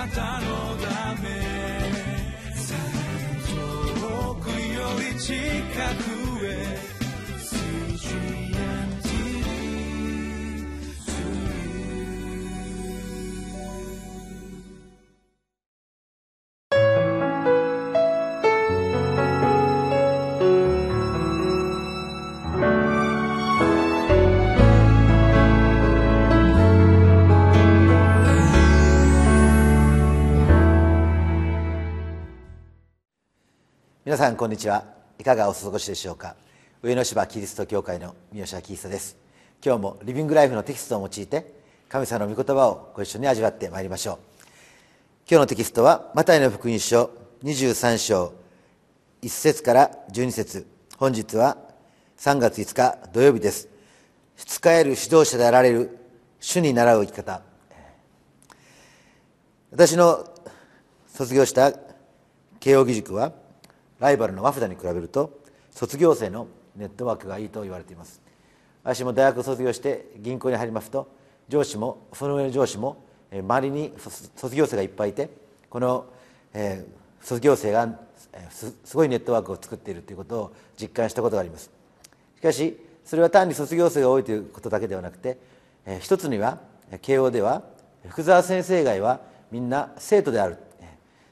なたのため。遠くより近くへ。皆さんこんにちは。いかがお過ごしでしょうか？上野芝キリスト教会の三好明久です。今日もリビングライフのテキストを用いて神様の御言葉をご一緒に味わってまいりましょう。今日のテキストはマタイの福音書23章1節から12節。本日は3月5日土曜日です。仕える指導者であられる主に習う生き方。私の卒業した慶應義塾はライバルのワフダに比べると卒業生のネットワークがいいと言われています。私も大学を卒業して銀行に入りますと上司もその上の上司も周りに卒業生がいっぱいいてこの、えー、卒業生がすごいネットワークを作っているということを実感したことがあります。しかしそれは単に卒業生が多いということだけではなくて、えー、一つには慶応では福沢先生以外はみんな生徒である。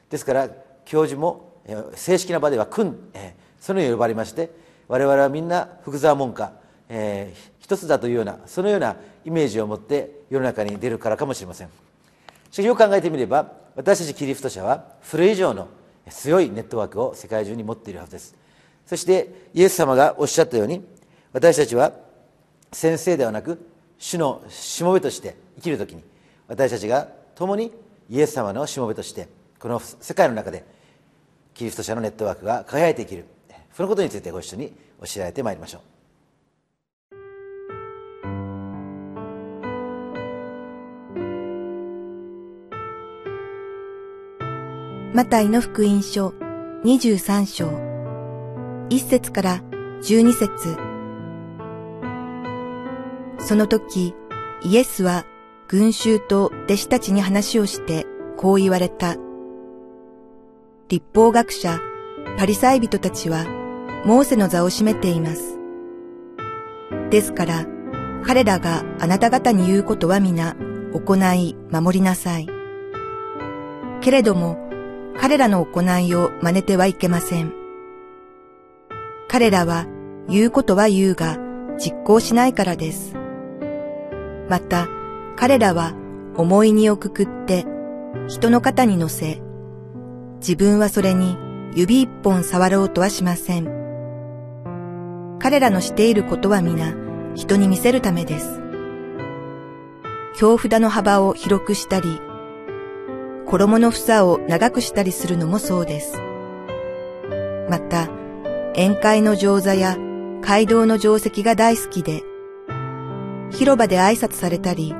ですから教授も正式な場では君、えそのように呼ばれまして我々はみんな福沢門下、え、一つだというようなそのようなイメージを持って世の中に出るからかもしれません。しかしよく考えてみれば私たちキリスト者はそれ以上の強いネットワークを世界中に持っているはずです。そしてイエス様がおっしゃったように私たちは先生ではなく主のしもべとして生きる時に私たちが共にイエス様のしもべとしてこの世界の中でキリスト者のネットワークが輝いて生きる。そのことについてご一緒に教えられてまいりましょう。マタイの福音書23章1節から12節。その時イエスは群衆と弟子たちに話をしてこう言われた。立法学者、パリサイ人たちは、モーセの座を占めています。ですから、彼らがあなた方に言うことは皆、行い、守りなさい。けれども、彼らの行いを真似てはいけません。彼らは言うことは言うが実行しないからです。また、彼らは思い荷をくくって人の肩に乗せ、自分はそれに指一本触ろうとはしません。彼らのしていることは皆人に見せるためです。京札の幅を広くしたり、衣の房を長くしたりするのもそうです。また、宴会の上座や街道の定石が大好きで、広場で挨拶されたり、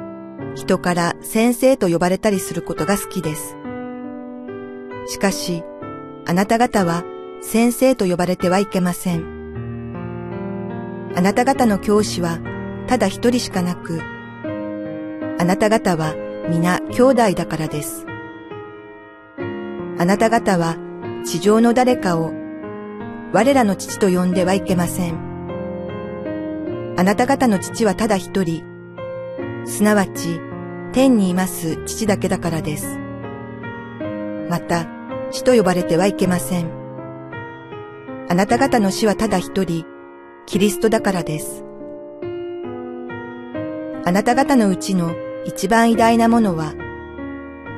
人から先生と呼ばれたりすることが好きです。しかし、あなた方は先生と呼ばれてはいけません。あなた方の教師はただ一人しかなく、あなた方は皆兄弟だからです。あなた方は地上の誰かを我らの父と呼んではいけません。あなた方の父はただ一人、すなわち天にいます父だけだからです。また、死と呼ばれてはいけません。あなた方の死はただ一人、キリストだからです。あなた方のうちの一番偉大なものは、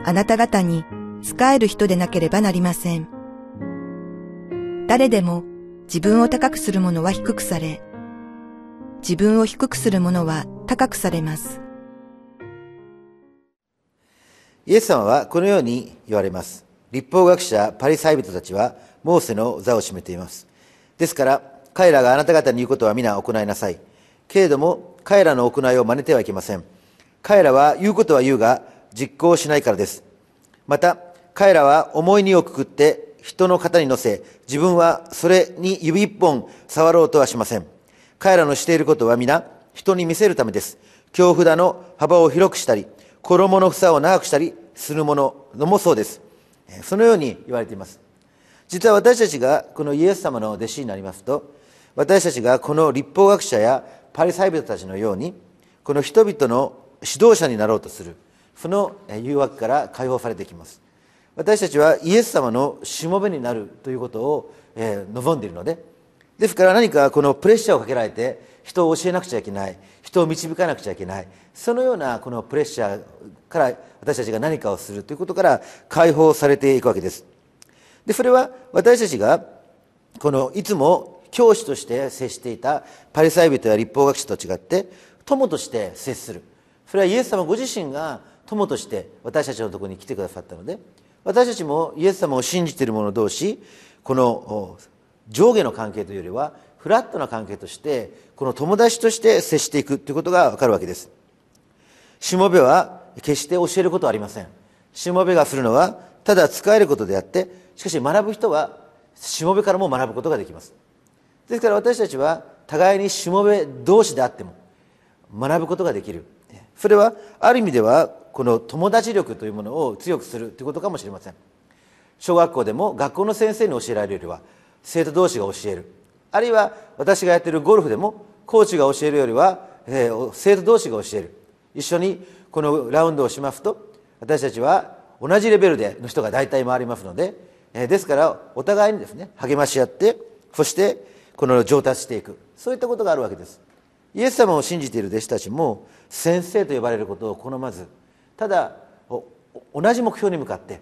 あなた方に仕える人でなければなりません。誰でも自分を高くする者は低くされ、自分を低くする者は高くされます。イエス様はこのように言われます。立法学者パリサイ人たちはモーセの座を占めています。ですから彼らがあなた方に言うことは皆行いなさい。けれども彼らの行いを真似てはいけません。彼らは言うことは言うが実行しないからです。また彼らは重い荷をくくって人の肩に乗せ自分はそれに指一本触ろうとはしません。彼らのしていることは皆人に見せるためです。京札の幅を広くしたり衣の房を長くしたりするもののもそうです。そのように言われています。実は私たちがこのイエス様の弟子になりますと私たちがこの立法学者やパリサイ人たちのようにこの人々の指導者になろうとするその誘惑から解放されてきます。私たちはイエス様のしもべになるということを、え、望んでいるのでですから何かこのプレッシャーをかけられて人を教えなくちゃいけない人を導かなくちゃいけないそのようなこのプレッシャーから私たちが何かをするということから解放されていくわけです。でそれは私たちがこのいつも教師として接していたパリサイ人や立法学者と違って友として接する。それはイエス様ご自身が友として私たちのところに来てくださったので私たちもイエス様を信じている者同士この上下の関係というよりはフラットな関係としてこの友達として接していくということが分かるわけです。しもべは決して教えることはありません。しもべがするのはただ使えることであってしかし学ぶ人はしもべからも学ぶことができます。ですから私たちは互いにしもべ同士であっても学ぶことができる。それはある意味ではこの友達力というものを強くするということかもしれません。小学校でも学校の先生に教えられるよりは生徒同士が教える。あるいは私がやっているゴルフでもコーチが教えるよりは、えー、生徒同士が教える。一緒にこのラウンドをしますと私たちは同じレベルでの人が大体回りますので、えー、ですからお互いにですね励まし合ってそしてこの上達していく。そういったことがあるわけです。イエス様を信じている弟子たちも先生と呼ばれることを好まずただ同じ目標に向かって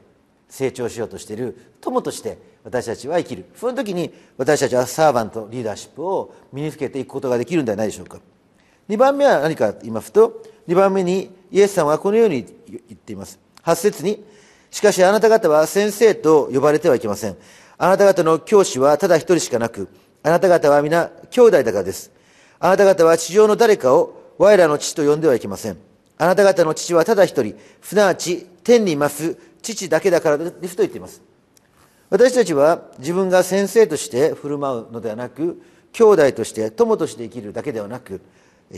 成長しようとしている友として私たちは生きる。その時に私たちはサーバントリーダーシップを身につけていくことができるんではないでしょうか。2番目は何かと言いますと2番目にイエス様はこのように言っています。8節にしかしあなた方は先生と呼ばれてはいけません。あなた方の教師はただ一人しかなくあなた方は皆兄弟だからです。あなた方は地上の誰かを我らの父と呼んではいけません。あなた方の父はただ一人すなわち天にいます父だけだからですと言っています。私たちは自分が先生として振る舞うのではなく兄弟として友として生きるだけではなく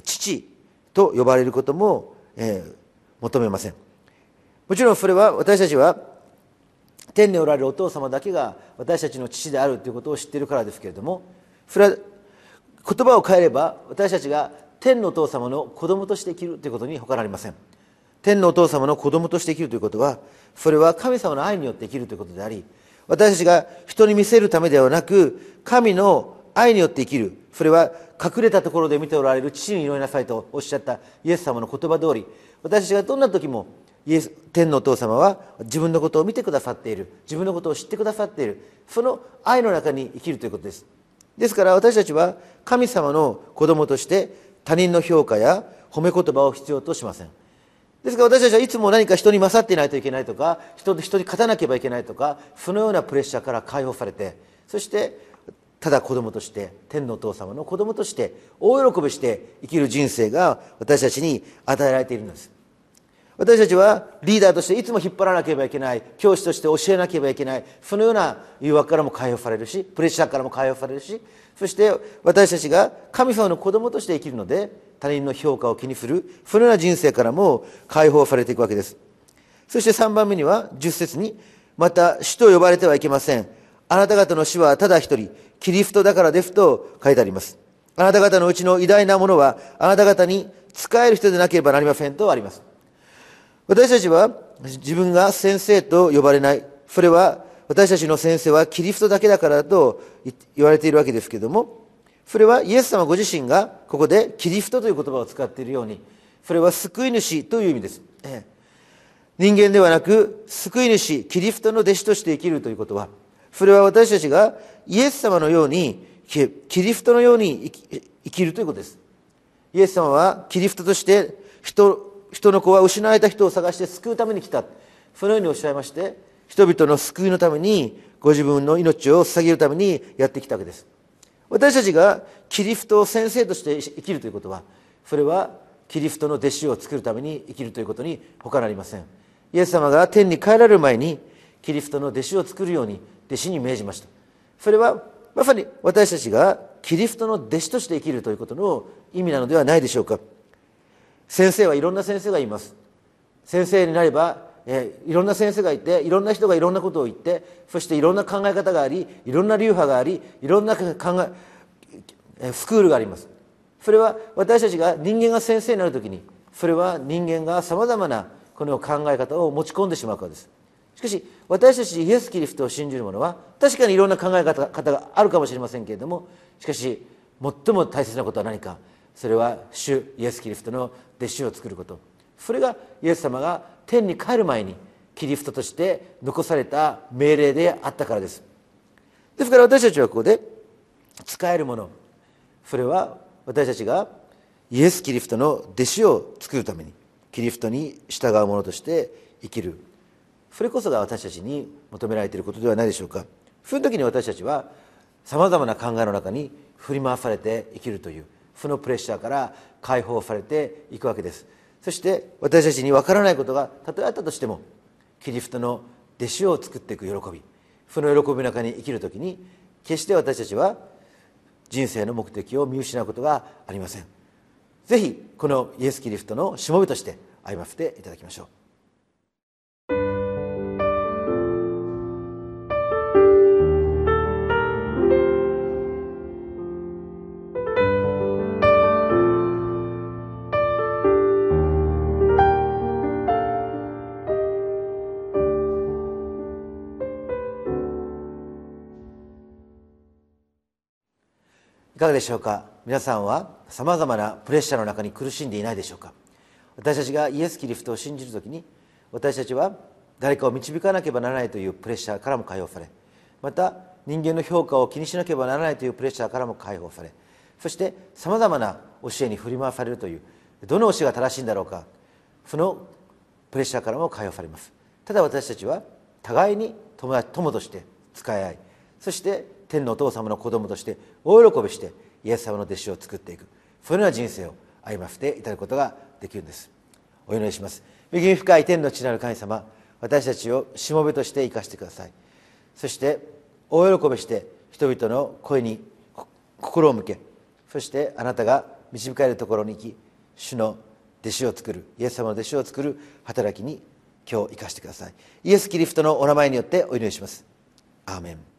父と呼ばれることも、えー、求めません。もちろんそれは私たちは天におられるお父様だけが私たちの父であるということを知っているからですけれどもそれは言葉を変えれば私たちが天のお父様の子供として生きるということに他なりません。天のお父様の子供として生きるということはそれは神様の愛によって生きるということであり私たちが人に見せるためではなく神の愛によって生きる。それは隠れたところで見ておられる父に祈りなさいとおっしゃったイエス様の言葉通り私たちがどんな時もイエス天のお父様は自分のことを見てくださっている。自分のことを知ってくださっている。その愛の中に生きるということです。ですから私たちは神様の子供として他人の評価や褒め言葉を必要としません。ですから私たちはいつも何か人に勝っていないといけないとか人人に勝たなければいけないとかそのようなプレッシャーから解放されてそしてただ子供として天のお父様の子供として大喜びして生きる人生が私たちに与えられているんです。私たちはリーダーとしていつも引っ張らなければいけない。教師として教えなければいけない。そのような誘惑からも解放されるしプレッシャーからも解放されるし。そして私たちが神様の子供として生きるので他人の評価を気にする。そのような人生からも解放されていくわけです。そして3番目には10節にまた死と呼ばれてはいけません。あなた方の死はただ一人。キリストだからですと書いてあります。あなた方のうちの偉大なものはあなた方に仕える人でなければなりませんとあります。私たちは自分が先生と呼ばれない。それは私たちの先生はキリストだけだからと言われているわけですけれども、それはイエス様ご自身がここでキリストという言葉を使っているように、それは救い主という意味です。人間ではなく救い主、キリストの弟子として生きるということは、それは私たちがイエス様のように、キリストのように生きるということです。イエス様はキリストとして人人の子は失われた人を探して救うために来た。そのようにおっしゃいまして人々の救いのためにご自分の命を捧げるためにやってきたわけです。私たちがキリストを先生として生きるということはそれはキリストの弟子を作るために生きるということに他なりません。イエス様が天に帰られる前にキリストの弟子を作るように弟子に命じました。それはまさに私たちがキリストの弟子として生きるということの意味なのではないでしょうか。先生はいろんな先生がいます。先生になればえいろんな先生がいていろんな人がいろんなことを言ってそしていろんな考え方がありいろんな流派がありいろんな考えスクールがあります。それは私たちが人間が先生になるときにそれは人間がさまざまなこの考え方を持ち込んでしまうからです。しかし私たちイエス・キリストを信じる者は確かにいろんな考え方があるかもしれませんけれどもしかし最も大切なことは何か？それは主イエス・キリストの弟子を作ること。それがイエス様が天に帰る前にキリストとして残された命令であったからです。ですから私たちはここで使えるもの。それは私たちがイエス・キリストの弟子を作るためにキリストに従う者として生きる。それこそが私たちに求められていることではないでしょうか。その時に私たちはさまざまな考えの中に振り回されて生きるという。そのプレッシャーから解放されていくわけです。そして私たちに分からないことがたとえあったとしてもキリストの弟子を作っていく喜びその喜びの中に生きる時に決して私たちは人生の目的を見失うことがありません。ぜひこのイエス・キリストのしもべとして歩ませていただきましょう。かがでしょうか？皆さんはさまざまなプレッシャーの中に苦しんでいないでしょうか？私たちがイエス・キリストを信じるときに私たちは誰かを導かなければならないというプレッシャーからも解放されまた人間の評価を気にしなければならないというプレッシャーからも解放されそしてさまざまな教えに振り回されるというどの教えが正しいんだろうか？そのプレッシャーからも解放されます。ただ私たちは互いに友として使い合いそして天のお父様の子供として大喜びしてイエス様の弟子を作っていく。そのような人生を歩ませていただくことができるんです。お祈りします。恵み深い天の地なる神様私たちをしもべとして生かしてください。そして大喜びして人々の声に心を向けそしてあなたが導かれるところに行き主の弟子を作るイエス様の弟子を作る働きに今日生かしてください。イエス・キリストのお名前によってお祈りします。アーメン。